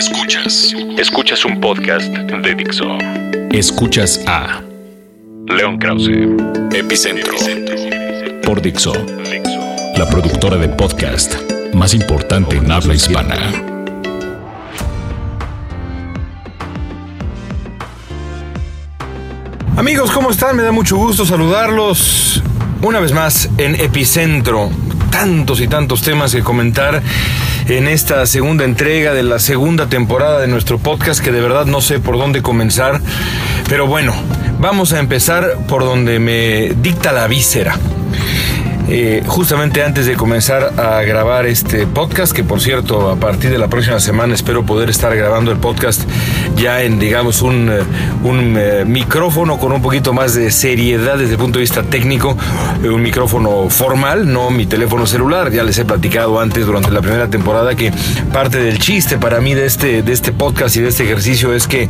Escuchas. Escuchas un podcast de Dixo. Escuchas a León Krause. Epicentro. por Dixo, la productora de podcast más importante en habla hispana. Amigos, ¿cómo están? Me da mucho gusto saludarlos una vez más en Epicentro. Tantos y tantos temas que comentar en esta segunda entrega de la segunda temporada de nuestro podcast que de verdad no sé por dónde comenzar. Pero bueno, vamos a empezar por donde me dicta la víscera. Eh, justamente antes de comenzar a grabar este podcast, que por cierto a partir de la próxima semana espero poder estar grabando el podcast ya en digamos un, eh, un eh, micrófono con un poquito más de seriedad desde el punto de vista técnico, eh, un micrófono formal, no mi teléfono celular, ya les he platicado antes durante la primera temporada que parte del chiste para mí de este, de este podcast y de este ejercicio es que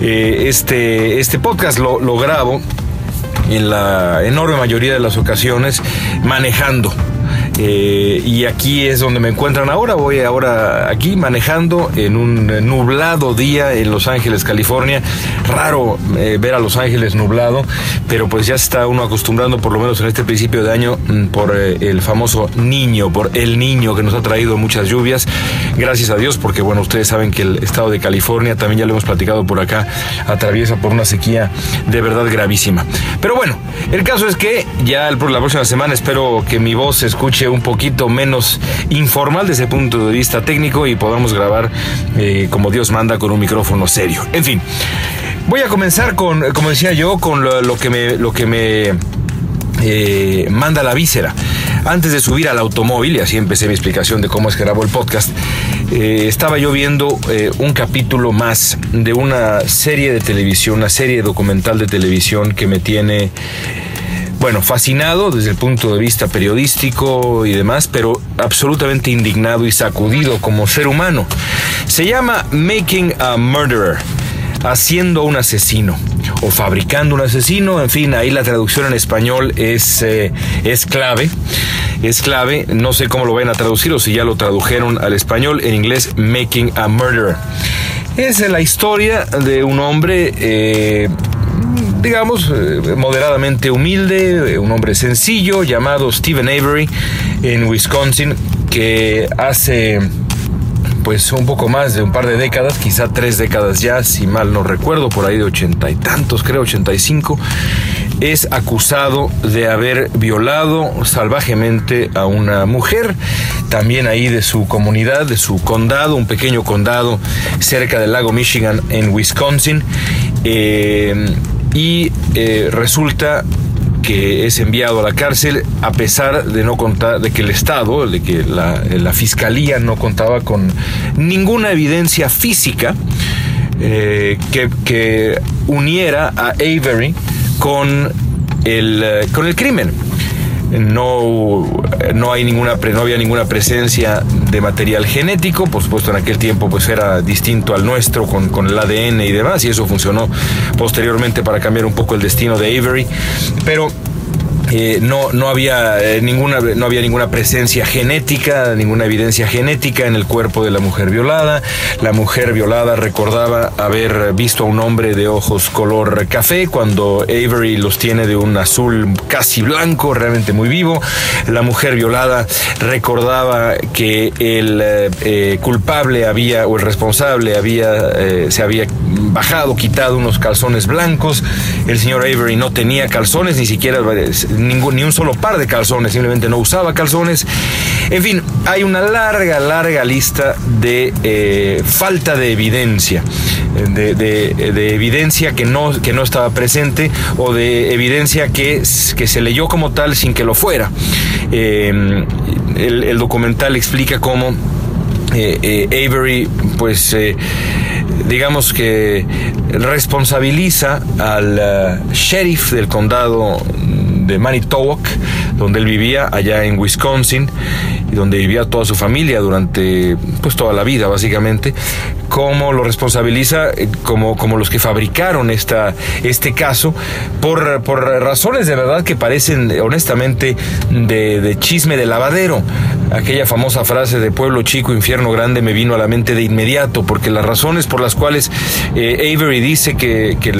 este, este podcast lo grabo en la enorme mayoría de las ocasiones manejando. Eh, y aquí es donde me encuentran ahora. Voy ahora aquí manejando en un nublado día en Los Ángeles, California. Raro eh, ver a Los Ángeles nublado, pero pues ya se está uno acostumbrando, por lo menos en este principio de año, mm, por eh, el famoso niño, por el niño que nos ha traído muchas lluvias. Gracias a Dios, porque bueno, ustedes saben que el estado de California, también ya lo hemos platicado por acá, atraviesa por una sequía de verdad gravísima. Pero bueno, el caso es que ya el- la próxima semana espero que mi voz se escuche un poquito menos informal desde el punto de vista técnico y podamos grabar eh, como Dios manda con un micrófono serio. En fin, voy a comenzar con, como decía yo, con lo, que me, lo que me eh, manda la víscera. Antes de subir al automóvil, y así empecé mi explicación de cómo es que grabo el podcast, eh, estaba yo viendo un capítulo más de una serie de televisión, una serie documental de televisión que me tiene bueno, fascinado desde el punto de vista periodístico y demás, pero absolutamente indignado y sacudido como ser humano. Se llama Making a Murderer, haciendo un asesino o fabricando un asesino, en fin, ahí la traducción en español es, eh, es clave, es clave, no sé cómo lo van a traducir o si ya lo tradujeron al español, en inglés Making a Murderer. Es la historia de un hombre... eh, digamos, eh, moderadamente humilde, eh, un hombre sencillo llamado Stephen Avery en Wisconsin, que hace pues un poco más de un par de décadas, quizá tres décadas ya, si mal no recuerdo, por ahí de ochenta y tantos, creo, ochenta y cinco, es acusado de haber violado salvajemente a una mujer, también ahí de su comunidad, de su condado, un pequeño condado cerca del lago Michigan en Wisconsin. Eh, y eh, resulta que es enviado a la cárcel a pesar de no contar de que el Estado, de que la, fiscalía no contaba con ninguna evidencia física eh, que, que uniera a Avery con el, eh, con el crimen. No, no, hay ninguna, no había ninguna presencia de material genético, por supuesto en aquel tiempo pues era distinto al nuestro con, con el ADN y demás, y eso funcionó posteriormente para cambiar un poco el destino de Avery, pero eh, no, no, había, eh, ninguna, no había ninguna presencia genética, ninguna evidencia genética en el cuerpo de la mujer violada. La mujer violada recordaba haber visto a un hombre de ojos color café cuando Avery los tiene de un azul casi blanco, realmente muy vivo. La mujer violada recordaba que el eh, culpable había, o el responsable había, se había bajado, quitado unos calzones blancos. El señor Avery no tenía calzones, ni siquiera ningún, ni un solo par de calzones, simplemente no usaba calzones. En fin, hay una larga, larga lista de eh, falta de evidencia, de, de- de evidencia que no, que no estaba presente o de evidencia que, que se leyó como tal sin que lo fuera. Eh, el, documental explica cómo eh, eh, Avery, pues digamos que responsabiliza al sheriff del condado de Manitowoc, donde él vivía, allá en Wisconsin, y donde vivía toda su familia durante pues toda la vida básicamente, como lo responsabiliza eh, como, como los que fabricaron esta, este caso por, por razones de verdad que parecen honestamente de, chisme de lavadero. Aquella famosa frase de pueblo chico, infierno grande me vino a la mente de inmediato, porque las razones por las cuales eh, Avery dice que, que,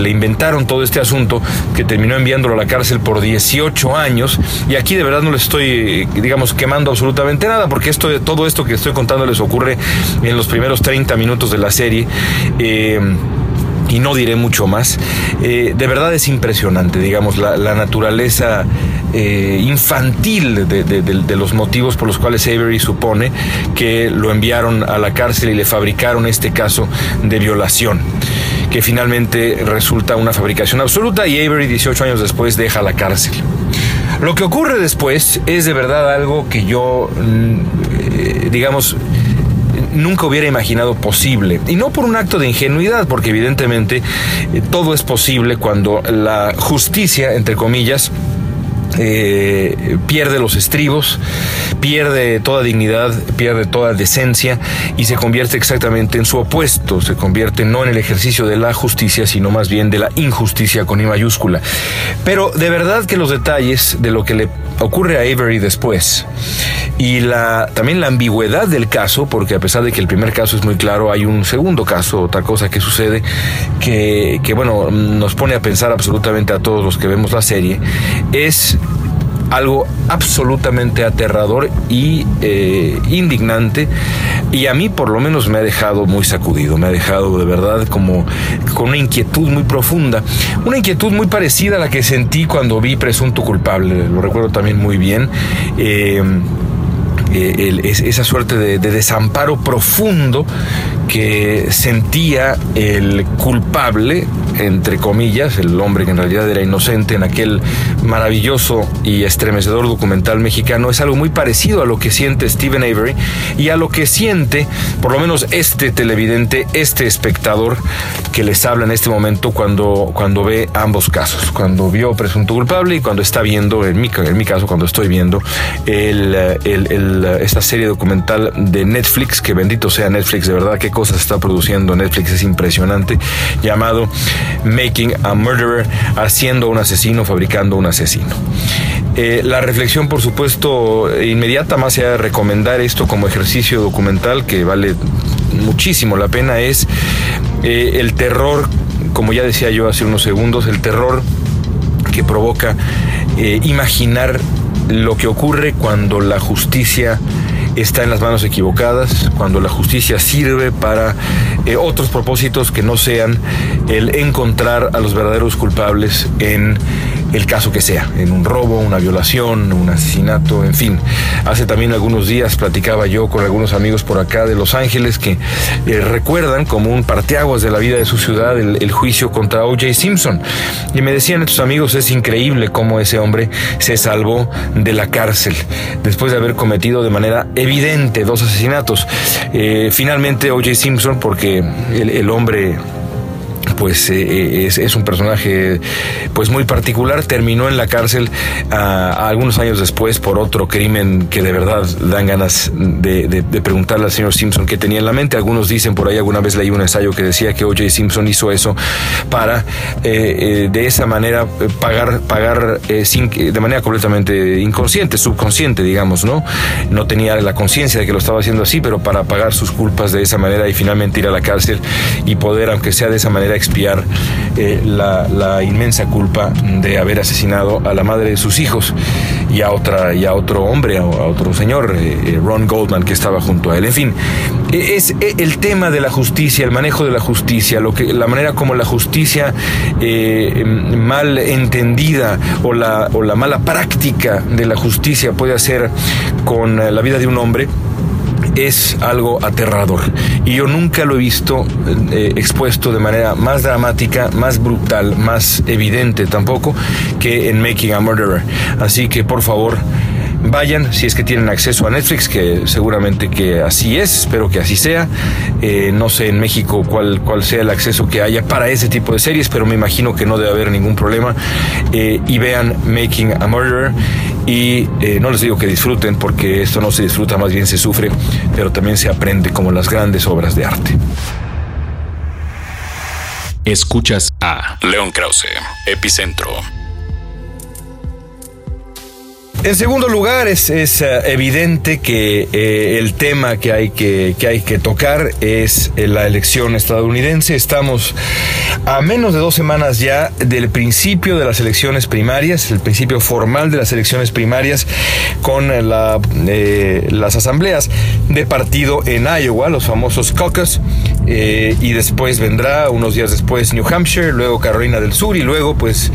le inventaron todo este asunto, que terminó enviándolo a la cárcel por 18 años, y aquí de verdad no le estoy, digamos, quemando absolutamente nada, porque esto, todo esto que estoy contando les ocurre en los primeros 30 minutos de la serie. Eh, y no diré mucho más. Eh, de verdad es impresionante, digamos, la, naturaleza eh, infantil de, los motivos por los cuales Avery supone que lo enviaron a la cárcel y le fabricaron este caso de violación que finalmente resulta una fabricación absoluta y Avery 18 años después deja la cárcel. Lo que ocurre después es de verdad algo que yo, mm, eh, digamos, nunca hubiera imaginado posible. Y no por un acto de ingenuidad, porque evidentemente eh, todo es posible cuando la justicia, entre comillas, eh, pierde los estribos, pierde toda dignidad, pierde toda decencia y se convierte exactamente en su opuesto, se convierte no en el ejercicio de la justicia, sino más bien de la injusticia con I mayúscula. Pero de verdad que los detalles de lo que le ocurre a Avery después y también la ambigüedad del caso, porque a pesar de que el primer caso es muy claro, hay un segundo caso, otra cosa que sucede, que, que bueno, nos pone a pensar absolutamente a todos los que vemos la serie, es algo absolutamente aterrador y eh, indignante y a mí por lo menos me ha dejado muy sacudido, me ha dejado de verdad como con una inquietud muy profunda, una inquietud muy parecida a la que sentí cuando vi Presunto Culpable, lo recuerdo también muy bien. Eh, eh, esa suerte de, desamparo profundo que sentía el culpable, entre comillas, el hombre que en realidad era inocente en aquel maravilloso y estremecedor documental mexicano, es algo muy parecido a lo que siente Stephen Avery y a lo que siente, por lo menos este televidente, este espectador que les habla en este momento cuando, cuando ve ambos casos, cuando vio presunto culpable y cuando está viendo, en mi, en mi caso, cuando estoy viendo el, esta serie documental de Netflix, que bendito sea Netflix, de verdad, qué cosas está produciendo Netflix, es impresionante, llamado Making a Murderer, haciendo un asesino, fabricando un asesino. Eh, la reflexión, por supuesto, inmediata, más allá de recomendar esto como ejercicio documental, que vale muchísimo la pena, es eh, el terror, como ya decía yo hace unos segundos, el terror que provoca eh, imaginar lo que ocurre cuando la justicia está en las manos equivocadas, cuando la justicia sirve para eh, otros propósitos que no sean el encontrar a los verdaderos culpables en el caso que sea, en un robo, una violación, un asesinato, en fin. Hace también algunos días platicaba yo con algunos amigos por acá de Los Ángeles que eh, recuerdan como un parteaguas de la vida de su ciudad el, juicio contra O.J. Simpson. Y me decían estos amigos, es increíble cómo ese hombre se salvó de la cárcel después de haber cometido de manera evidente dos asesinatos. Eh, finalmente O.J. Simpson, porque el hombre pues eh, es, un personaje pues muy particular. Terminó en la cárcel ah, algunos años después por otro crimen que de verdad dan ganas de, preguntarle al señor Simpson qué tenía en la mente. Algunos dicen por ahí, alguna vez leí un ensayo que decía que O.J. Simpson hizo eso para eh, eh, de esa manera pagar, pagar sin, de manera completamente inconsciente, subconsciente, digamos, ¿no? No tenía la conciencia de que lo estaba haciendo así, pero para pagar sus culpas de esa manera y finalmente ir a la cárcel y poder, aunque sea de esa manera, expiar eh, la, inmensa culpa de haber asesinado a la madre de sus hijos y a otra y a otro hombre, a, otro señor, eh, eh, Ron Goldman, que estaba junto a él. En fin, e, es e, el tema de la justicia, el manejo de la justicia, lo que, la manera como la justicia mal entendida o la, o la mala práctica de la justicia puede hacer con la vida de un hombre es algo aterrador. Y yo nunca lo he visto eh, expuesto de manera más dramática, más brutal, más evidente tampoco que en Making a Murderer. Así que por favor, vayan si es que tienen acceso a Netflix, que seguramente que así es, espero que así sea. Eh, no sé en México cuál, cuál sea el acceso que haya para ese tipo de series, pero me imagino que no debe haber ningún problema. Eh, y vean Making a Murderer y eh, no les digo que disfruten porque esto no se disfruta, más bien se sufre, pero también se aprende como las grandes obras de arte. Escuchas a León Krause, Epicentro. En segundo lugar, es, es eh, evidente que eh, el tema que hay que, que hay que tocar es eh, la elección estadounidense. Estamos a menos de dos semanas ya del principio de las elecciones primarias, el principio formal de las elecciones primarias con la, las asambleas de partido en Iowa, los famosos caucus, y después vendrá, unos días después, New Hampshire, luego Carolina del Sur, y luego pues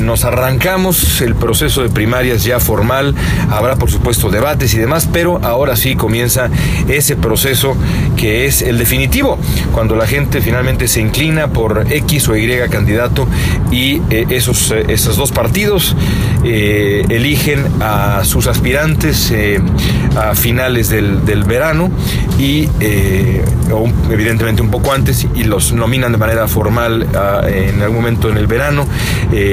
nos arrancamos. El proceso de primarias ya formal, habrá por supuesto debates y demás, pero ahora sí comienza ese proceso que es el definitivo, cuando la gente finalmente se inclina por X o Y candidato y eh, esos, eh, esos dos partidos eh, eligen a sus aspirantes a finales del, del verano y evidentemente un poco antes y los nominan de manera formal en algún momento en el verano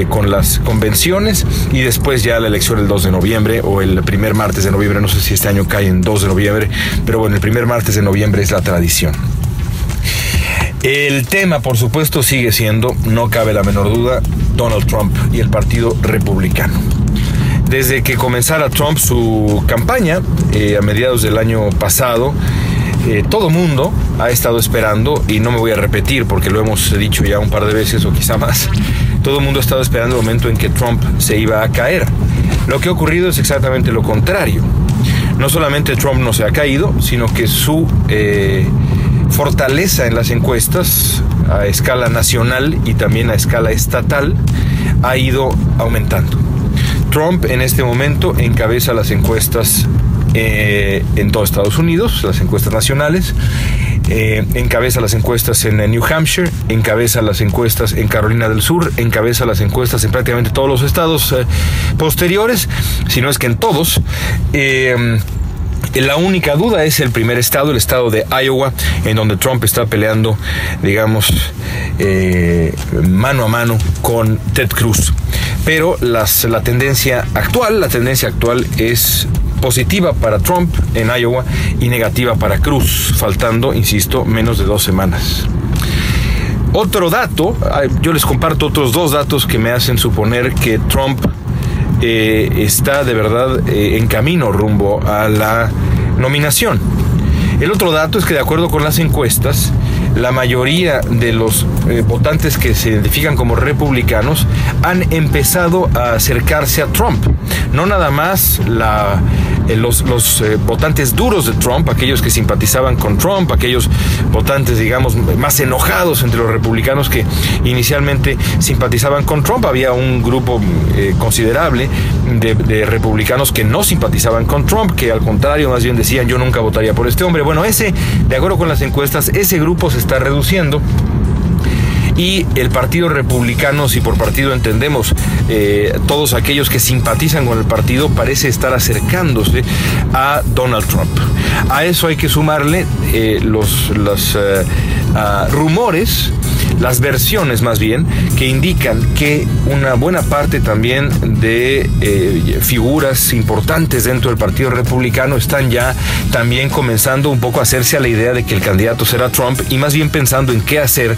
con las convenciones y después ya la elección el 2 de noviembre o el primer martes de noviembre, no sé si este año cae en 2 de noviembre, pero bueno, el primer martes de noviembre es la tradición. El tema, por supuesto, sigue siendo, no cabe la menor duda, Donald Trump y el Partido Republicano. Desde que comenzara Trump su campaña eh, a mediados del año pasado, eh, todo mundo ha estado esperando, y no me voy a repetir porque lo hemos dicho ya un par de veces o quizá más, todo el mundo ha estado esperando el momento en que Trump se iba a caer. Lo que ha ocurrido es exactamente lo contrario. No solamente Trump no se ha caído, sino que su eh, fortaleza en las encuestas a escala nacional y también a escala estatal ha ido aumentando. Trump en este momento encabeza las encuestas eh, en todo Estados Unidos, las encuestas nacionales, eh, encabeza las encuestas en New Hampshire, encabeza las encuestas en Carolina del Sur, encabeza las encuestas en prácticamente todos los estados eh, posteriores, si no es que en todos. Eh, la única duda es el primer estado, el estado de Iowa, en donde Trump está peleando, digamos, mano a mano con Ted Cruz. Pero las, la tendencia actual, la tendencia actual es positiva para Trump en Iowa y negativa para Cruz, faltando, insisto, menos de dos semanas. Otro dato, yo les comparto otros dos datos que me hacen suponer que Trump eh, está de verdad eh, en camino rumbo a la nominación. El otro dato es que de acuerdo con las encuestas, la mayoría de los eh, votantes que se identifican como republicanos han empezado a acercarse a Trump. No nada más la eh, los, eh, votantes duros de Trump, aquellos que simpatizaban con Trump, aquellos votantes, digamos, más enojados entre los republicanos que inicialmente simpatizaban con Trump. Había un grupo eh, considerable de, de, republicanos que no simpatizaban con Trump, que al contrario, más bien decían yo nunca votaría por este hombre. Bueno, ese, de acuerdo con las encuestas, ese grupo se está reduciendo y el Partido Republicano, si por partido entendemos eh, todos aquellos que simpatizan con el partido, parece estar acercándose a Donald Trump. A eso hay que sumarle eh, los, los eh, rumores las versiones más bien, que indican que una buena parte también de eh, figuras importantes dentro del Partido Republicano están ya también comenzando un poco a hacerse a la idea de que el candidato será Trump y más bien pensando en qué hacer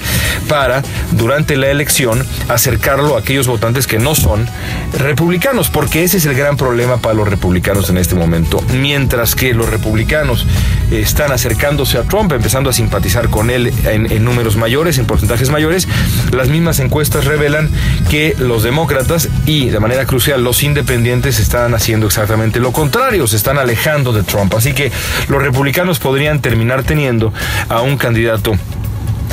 para, durante la elección, acercarlo a aquellos votantes que no son republicanos, porque ese es el gran problema para los republicanos en este momento. Mientras que los republicanos están acercándose a Trump, empezando a simpatizar con él en, en números mayores, en porcentajes mayores, las mismas encuestas revelan que los demócratas y de manera crucial los independientes están haciendo exactamente lo contrario, se están alejando de Trump. Así que los republicanos podrían terminar teniendo a un candidato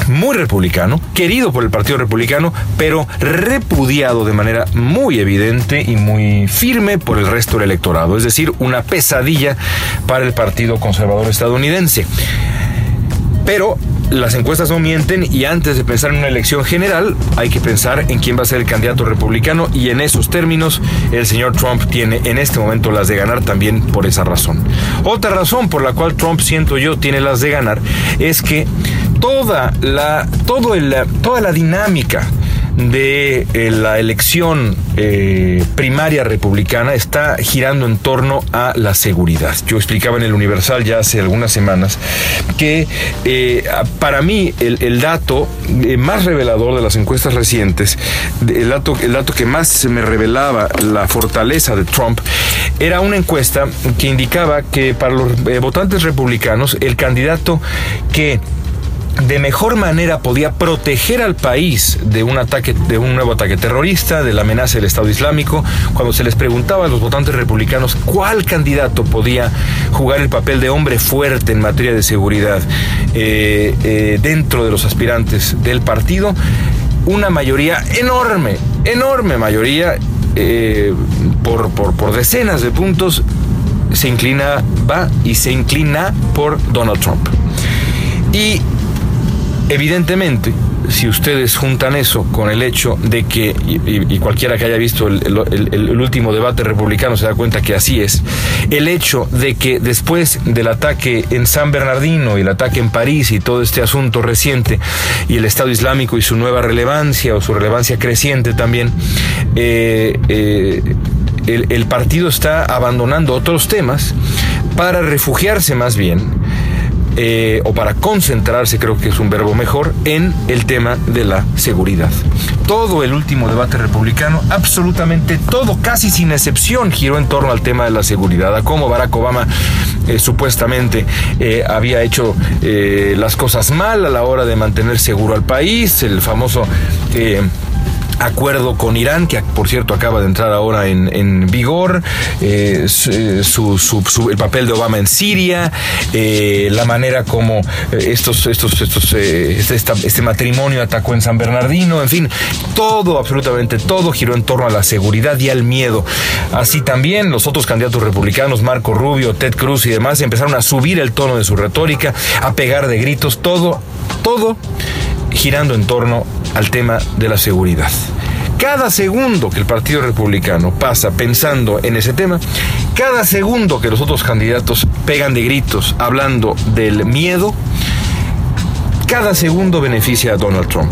muy republicano, querido por el Partido Republicano, pero repudiado de manera muy evidente y muy firme por el resto del electorado, es decir, una pesadilla para el Partido Conservador estadounidense. Pero las encuestas no mienten y antes de pensar en una elección general hay que pensar en quién va a ser el candidato republicano y en esos términos el señor Trump tiene en este momento las de ganar también por esa razón. Otra razón por la cual Trump siento yo tiene las de ganar es que toda la, todo el, toda la dinámica de eh, la elección eh, primaria republicana está girando en torno a la seguridad. Yo explicaba en el Universal ya hace algunas semanas que eh, para mí el, dato más revelador de las encuestas recientes, el dato, el dato que más me revelaba la fortaleza de Trump, era una encuesta que indicaba que para los votantes republicanos el candidato que de mejor manera podía proteger al país de un ataque, de un nuevo ataque terrorista, de la amenaza del Estado Islámico, cuando se les preguntaba a los votantes republicanos cuál candidato podía jugar el papel de hombre fuerte en materia de seguridad eh, eh, dentro de los aspirantes del partido, una mayoría enorme, enorme mayoría, eh, por, por, por decenas de puntos, se inclina, va y se inclina por Donald Trump. Y Evidentemente, si ustedes juntan eso con el hecho de que, y, cualquiera que haya visto el, último debate republicano se da cuenta que así es, el hecho de que después del ataque en San Bernardino y el ataque en París y todo este asunto reciente y el Estado Islámico y su nueva relevancia o su relevancia creciente también, eh, eh, el partido está abandonando otros temas para refugiarse más bien eh, o para concentrarse, creo que es un verbo mejor, en el tema de la seguridad. Todo el último debate republicano, absolutamente todo, casi sin excepción, giró en torno al tema de la seguridad, a cómo Barack Obama eh, supuestamente eh, había hecho las cosas mal a la hora de mantener seguro al país, el famoso acuerdo con Irán, que por cierto acaba de entrar ahora en, vigor, eh, eh, su, el papel de Obama en Siria, eh, la manera como estos, estos, estos, este, este, matrimonio atacó en San Bernardino, en fin, todo, absolutamente todo giró en torno a la seguridad y al miedo. Así también los otros candidatos republicanos, Marco Rubio, Ted Cruz y demás, empezaron a subir el tono de su retórica, a pegar de gritos, todo, todo girando en torno al tema de la seguridad. Cada segundo que el Partido Republicano pasa pensando en ese tema, cada segundo que los otros candidatos pegan de gritos hablando del miedo, cada segundo beneficia a Donald Trump.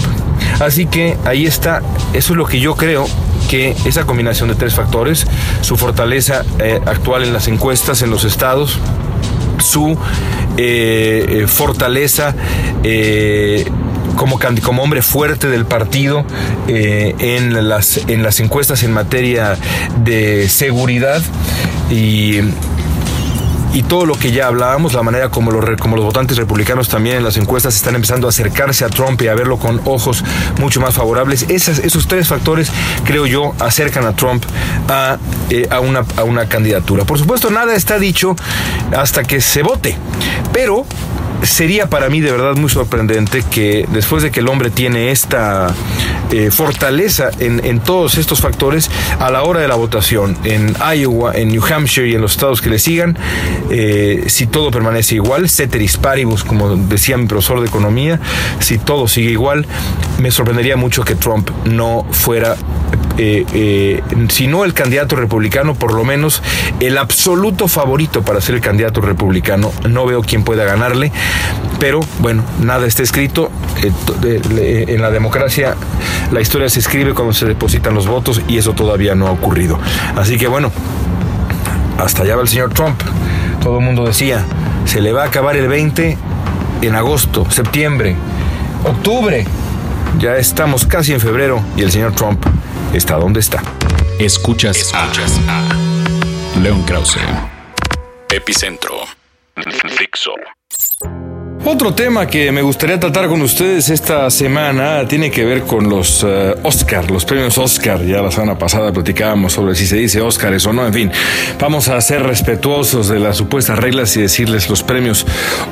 Así que ahí está, eso es lo que yo creo que esa combinación de tres factores, su fortaleza eh, actual en las encuestas en los estados, su eh, eh, fortaleza como, como hombre fuerte del partido eh, en, las, en las encuestas en materia de seguridad y y todo lo que ya hablábamos, la manera como los, como los votantes republicanos también en las encuestas están empezando a acercarse a Trump y a verlo con ojos mucho más favorables. Esos tres factores, creo yo, acercan a Trump a, eh, a, una, a una candidatura. Por supuesto, nada está dicho hasta que se vote, pero sería para mí de verdad muy sorprendente que después de que el hombre tiene esta eh, fortaleza en, todos estos factores, a la hora de la votación en Iowa, en New Hampshire y en los estados que le sigan, eh, si todo permanece igual, ceteris paribus, como decía mi profesor de economía, si todo sigue igual, me sorprendería mucho que Trump no fuera eh, si no el candidato republicano, por lo menos el absoluto favorito para ser el candidato republicano. No veo quién pueda ganarle, pero bueno, nada está escrito. en la democracia la historia se escribe cuando se depositan los votos y eso todavía no ha ocurrido. Así que bueno, hasta allá va el señor Trump. Todo el mundo decía, se le va a acabar el 20 en agosto, septiembre, octubre. Ya estamos casi en febrero y el señor Trump está donde está. Escuchas, Escuchas a, León Krause. Epicentro. Fixo. Otro tema que me gustaría tratar con ustedes esta semana tiene que ver con los uh, Oscar, los premios Oscar. Ya la semana pasada platicábamos sobre si se dice Oscars o no. En fin, vamos a ser respetuosos de las supuestas reglas y decirles los premios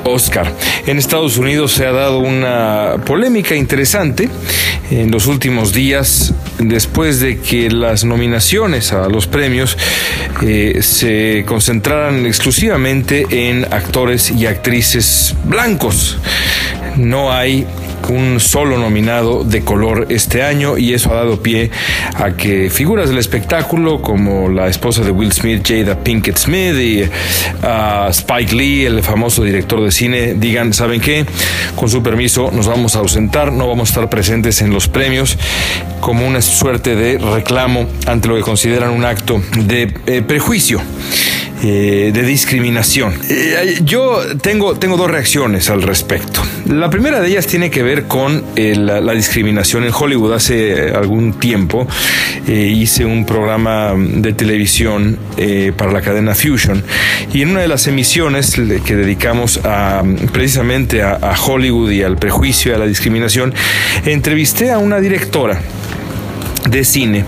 Oscar. En Estados Unidos se ha dado una polémica interesante en los últimos días después de que las nominaciones a los premios eh, se concentraran exclusivamente en actores y actrices blancos. No hay un solo nominado de color este año y eso ha dado pie a que figuras del espectáculo como la esposa de Will Smith, Jada Pinkett Smith y uh, Spike Lee, el famoso director de cine, digan, ¿saben qué? Con su permiso nos vamos a ausentar, no vamos a estar presentes en los premios como una suerte de reclamo ante lo que consideran un acto de eh, prejuicio. Eh, de discriminación. Eh, yo tengo, tengo dos reacciones al respecto. La primera de ellas tiene que ver con la, discriminación en Hollywood. Hace algún tiempo hice un programa de televisión para la cadena Fusion y en una de las emisiones que dedicamos a, precisamente a, a Hollywood y al prejuicio y a la discriminación, entrevisté a una directora de cine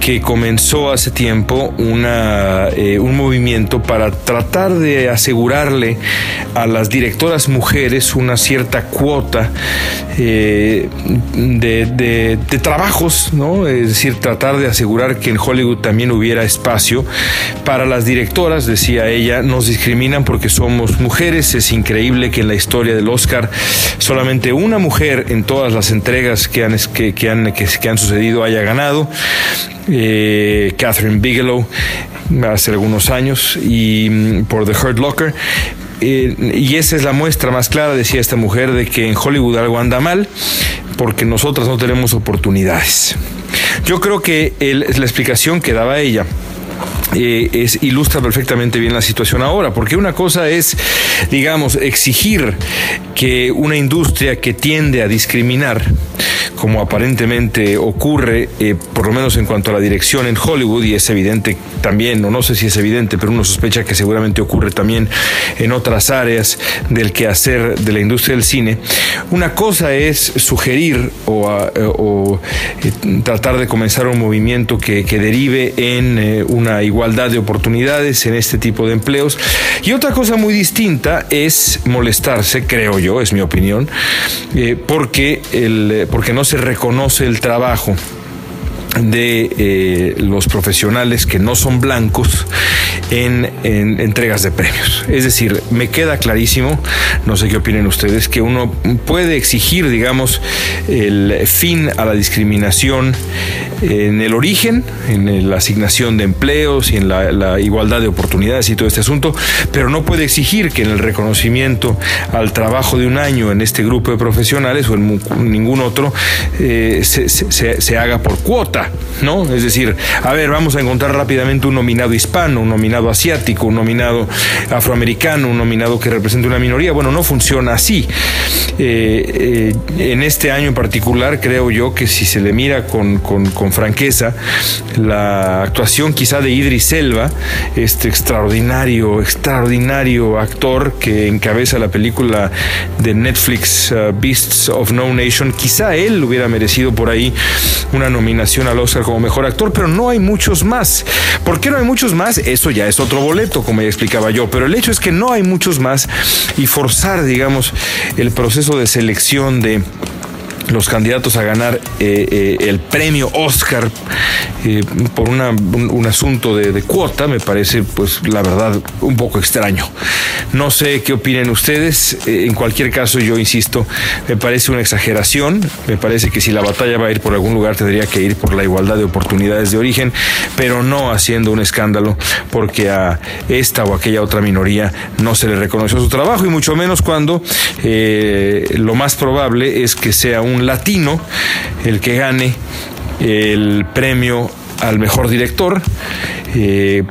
que comenzó hace tiempo una, eh, un movimiento para tratar de asegurarle a las directoras mujeres una cierta cuota eh, de, trabajos, ¿no? es decir, tratar de asegurar que en Hollywood también hubiera espacio para las directoras, decía ella, nos discriminan porque somos mujeres, es increíble que en la historia del Oscar solamente una mujer en todas las entregas que han, que, han, que han sucedido haya ganado eh, Catherine Bigelow hace algunos años y mm, por The Hurt Locker. Eh, y esa es la muestra más clara, decía esta mujer, de que en Hollywood algo anda mal porque nosotras no tenemos oportunidades. Yo creo que la explicación que daba ella eh, es, ilustra perfectamente bien la situación ahora, porque una cosa es, digamos, exigir que una industria que tiende a discriminar, como aparentemente ocurre, eh, por lo menos en cuanto a la dirección en Hollywood, y es evidente también, o no sé si es evidente, pero uno sospecha que seguramente ocurre también en otras áreas del quehacer de la industria del cine, una cosa es sugerir o, eh, tratar de comenzar un movimiento que, derive en una igualdad de oportunidades en este tipo de empleos. Y otra cosa muy distinta es molestarse, creo yo, es mi opinión, eh, porque, el, porque no se reconoce el trabajo de eh, los profesionales que no son blancos en, entregas de premios. Es decir, me queda clarísimo, no sé qué opinen ustedes, que uno puede exigir, digamos, el fin a la discriminación en el origen, en la asignación de empleos y en la, igualdad de oportunidades y todo este asunto, pero no puede exigir que en el reconocimiento al trabajo de un año en este grupo de profesionales o en ningún otro eh, se, se haga por cuota ¿no? Es decir, a ver, vamos a encontrar rápidamente un nominado hispano, un nominado asiático, un nominado afroamericano, un nominado que represente una minoría. Bueno, no funciona así. Eh, eh, en este año en particular, creo yo que si se le mira con, franqueza, la actuación quizá de Idris Elba, este extraordinario, extraordinario actor que encabeza la película de Netflix uh, Beasts of No Nation, quizá él hubiera merecido por ahí una nominación al Oscar como mejor actor, pero no hay muchos más. ¿Por qué no hay muchos más? Eso ya es otro boleto, como ya explicaba yo, pero el hecho es que no hay muchos más y forzar, digamos, el proceso de selección de los candidatos a ganar eh, eh, el premio Oscar eh, por un, asunto de, cuota me parece, pues la verdad, un poco extraño. No sé qué opinen ustedes. en cualquier caso, yo insisto, me parece una exageración. Me parece que si la batalla va a ir por algún lugar, tendría que ir por la igualdad de oportunidades de origen, pero no haciendo un escándalo porque a esta o aquella otra minoría no se le reconoció su trabajo y mucho menos cuando lo más probable es que sea un un latino el que gane el premio al mejor director. Eh,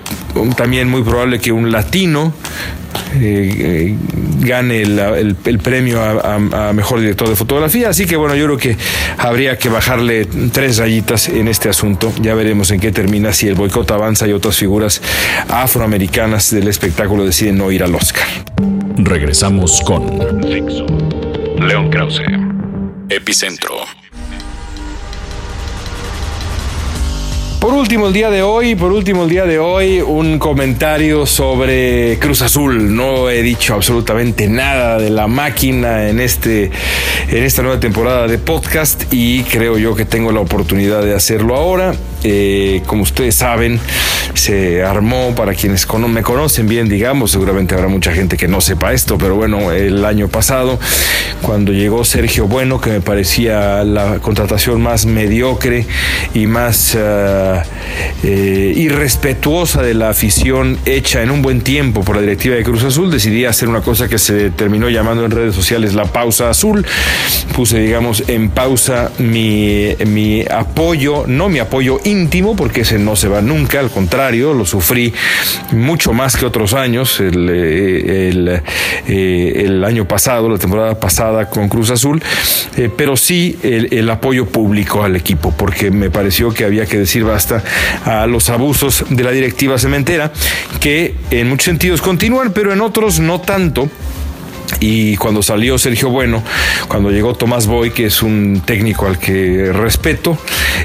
también muy probable que un latino eh, gane el, premio a, mejor director de fotografía. Así que bueno, yo creo que habría que bajarle tres rayitas en este asunto. Ya veremos en qué termina si el boicot avanza y otras figuras afroamericanas del espectáculo deciden no ir al Oscar. Regresamos con León Krause. Epicentro. Por último, el día de hoy, por último, el día de hoy, un comentario sobre Cruz Azul. No he dicho absolutamente nada de la máquina en este, en esta nueva temporada de podcast y creo yo que tengo la oportunidad de hacerlo ahora. Eh, como ustedes saben, se armó para quienes me conocen bien, digamos, seguramente habrá mucha gente que no sepa esto, pero bueno, el año pasado, cuando llegó Sergio Bueno, que me parecía la contratación más mediocre y más uh, eh, irrespetuosa de la afición hecha en un buen tiempo por la directiva de Cruz Azul, decidí hacer una cosa que se terminó llamando en redes sociales la pausa azul. Puse, digamos, en pausa mi, mi apoyo, no mi apoyo íntimo, porque ese no se va nunca, al contrario, lo sufrí mucho más que otros años, el, eh, eh, el año pasado, la temporada pasada con Cruz Azul, pero sí el, el apoyo público al equipo, porque me pareció que había que decir basta a los abusos de la directiva cementera, que en muchos sentidos continúan, pero en otros no tanto y cuando salió Sergio Bueno, cuando llegó Tomás Boy, que es un técnico al que respeto,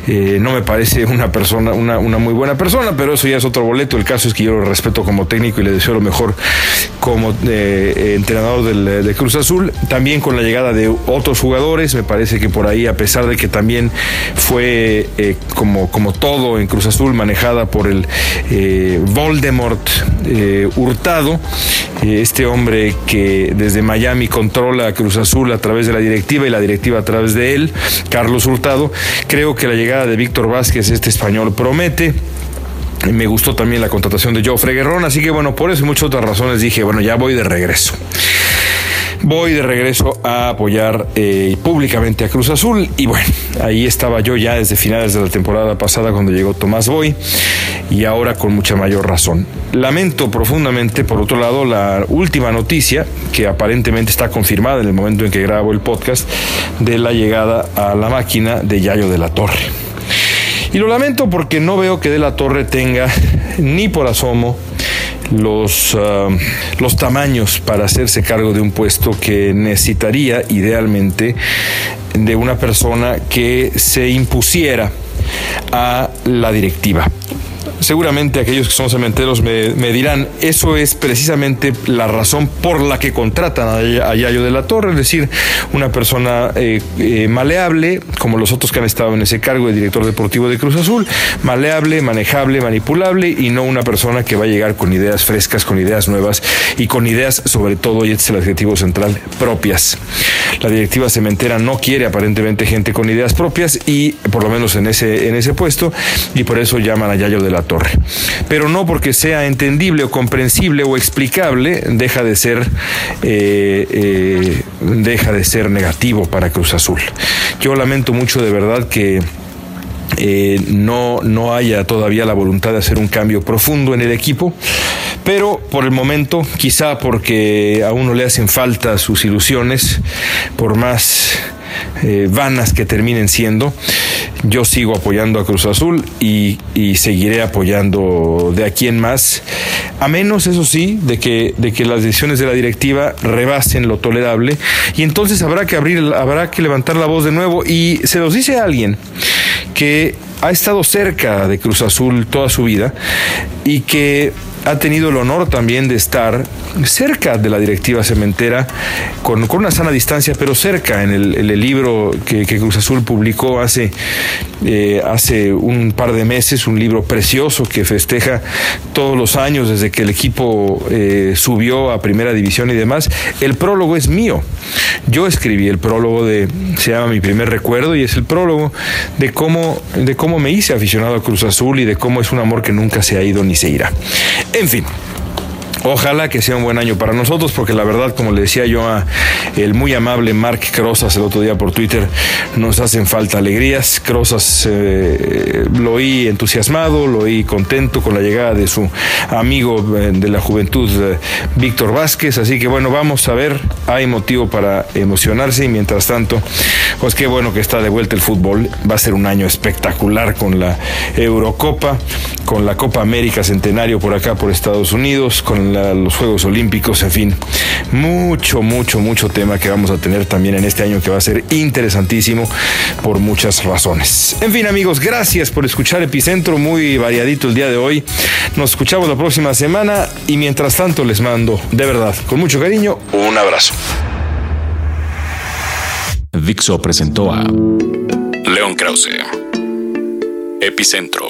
eh, no me parece una persona, una, una, muy buena persona, pero eso ya es otro boleto. El caso es que yo lo respeto como técnico y le deseo lo mejor como eh, entrenador del, de Cruz Azul. También con la llegada de otros jugadores, me parece que por ahí, a pesar de que también fue eh, como, como todo en Cruz Azul, manejada por el Voldemort Hurtado, este hombre que desde Miami controla a Cruz Azul a través de la directiva y la directiva a través de él, Carlos Hurtado. Creo que la llegada de Víctor Vázquez, este español, promete. Me gustó también la contratación de Joe Guerrón, así que bueno, por eso y muchas otras razones dije, bueno, ya voy de regreso voy de regreso a apoyar eh, públicamente a Cruz Azul y bueno, ahí estaba yo ya desde finales de la temporada pasada cuando llegó Tomás Boy y ahora con mucha mayor razón. Lamento profundamente, por otro lado, la última noticia que aparentemente está confirmada en el momento en que grabo el podcast de la llegada a la máquina de Yayo de la Torre. Y lo lamento porque no veo que de la Torre tenga ni por asomo los, uh, los tamaños para hacerse cargo de un puesto que necesitaría idealmente de una persona que se impusiera a la directiva seguramente aquellos que son cementeros me, dirán, eso es precisamente la razón por la que contratan a, Yayo de la Torre, es decir, una persona eh, eh, maleable, como los otros que han estado en ese cargo de director deportivo de Cruz Azul, maleable, manejable, manipulable y no una persona que va a llegar con ideas frescas, con ideas nuevas y con ideas, sobre todo, y este es el adjetivo central, propias. La directiva cementera no quiere aparentemente gente con ideas propias y por lo menos en ese, en ese puesto y por eso llaman a Yayo de la Torre. Pero no porque sea entendible o comprensible o explicable, deja de ser, eh, eh, deja de ser negativo para Cruz Azul. Yo lamento mucho de verdad que eh, no, no haya todavía la voluntad de hacer un cambio profundo en el equipo, pero por el momento, quizá porque a uno le hacen falta sus ilusiones, por más vanas que terminen siendo, yo sigo apoyando a Cruz Azul y, seguiré apoyando de aquí en más, a menos, eso sí, de que, de que las decisiones de la directiva rebasen lo tolerable. Y entonces habrá que abrir, habrá que levantar la voz de nuevo. Y se los dice a alguien que ha estado cerca de Cruz Azul toda su vida y que ha tenido el honor también de estar cerca de la directiva cementera, con, con una sana distancia, pero cerca en el, libro que, que, Cruz Azul publicó hace, eh, hace un par de meses, un libro precioso que festeja todos los años desde que el equipo eh, subió a primera división y demás. El prólogo es mío. Yo escribí el prólogo de, se llama Mi primer recuerdo, y es el prólogo de cómo, de cómo me hice aficionado a Cruz Azul y de cómo es un amor que nunca se ha ido ni se irá. En fin, Ojalá que sea un buen año para nosotros, porque la verdad, como le decía yo a el muy amable Mark Crozas el otro día por Twitter, nos hacen falta alegrías. Crozas eh, lo oí entusiasmado, lo oí contento con la llegada de su amigo eh, de la juventud, eh, Víctor Vázquez. Así que bueno, vamos a ver, hay motivo para emocionarse y mientras tanto, pues qué bueno que está de vuelta el fútbol. Va a ser un año espectacular con la Eurocopa, con la Copa América Centenario por acá, por Estados Unidos, con los Juegos Olímpicos, en fin, mucho, mucho, mucho tema que vamos a tener también en este año que va a ser interesantísimo por muchas razones. En fin, amigos, gracias por escuchar Epicentro, muy variadito el día de hoy. Nos escuchamos la próxima semana y mientras tanto les mando, de verdad, con mucho cariño, un abrazo. Dixo presentó a León Krause. Epicentro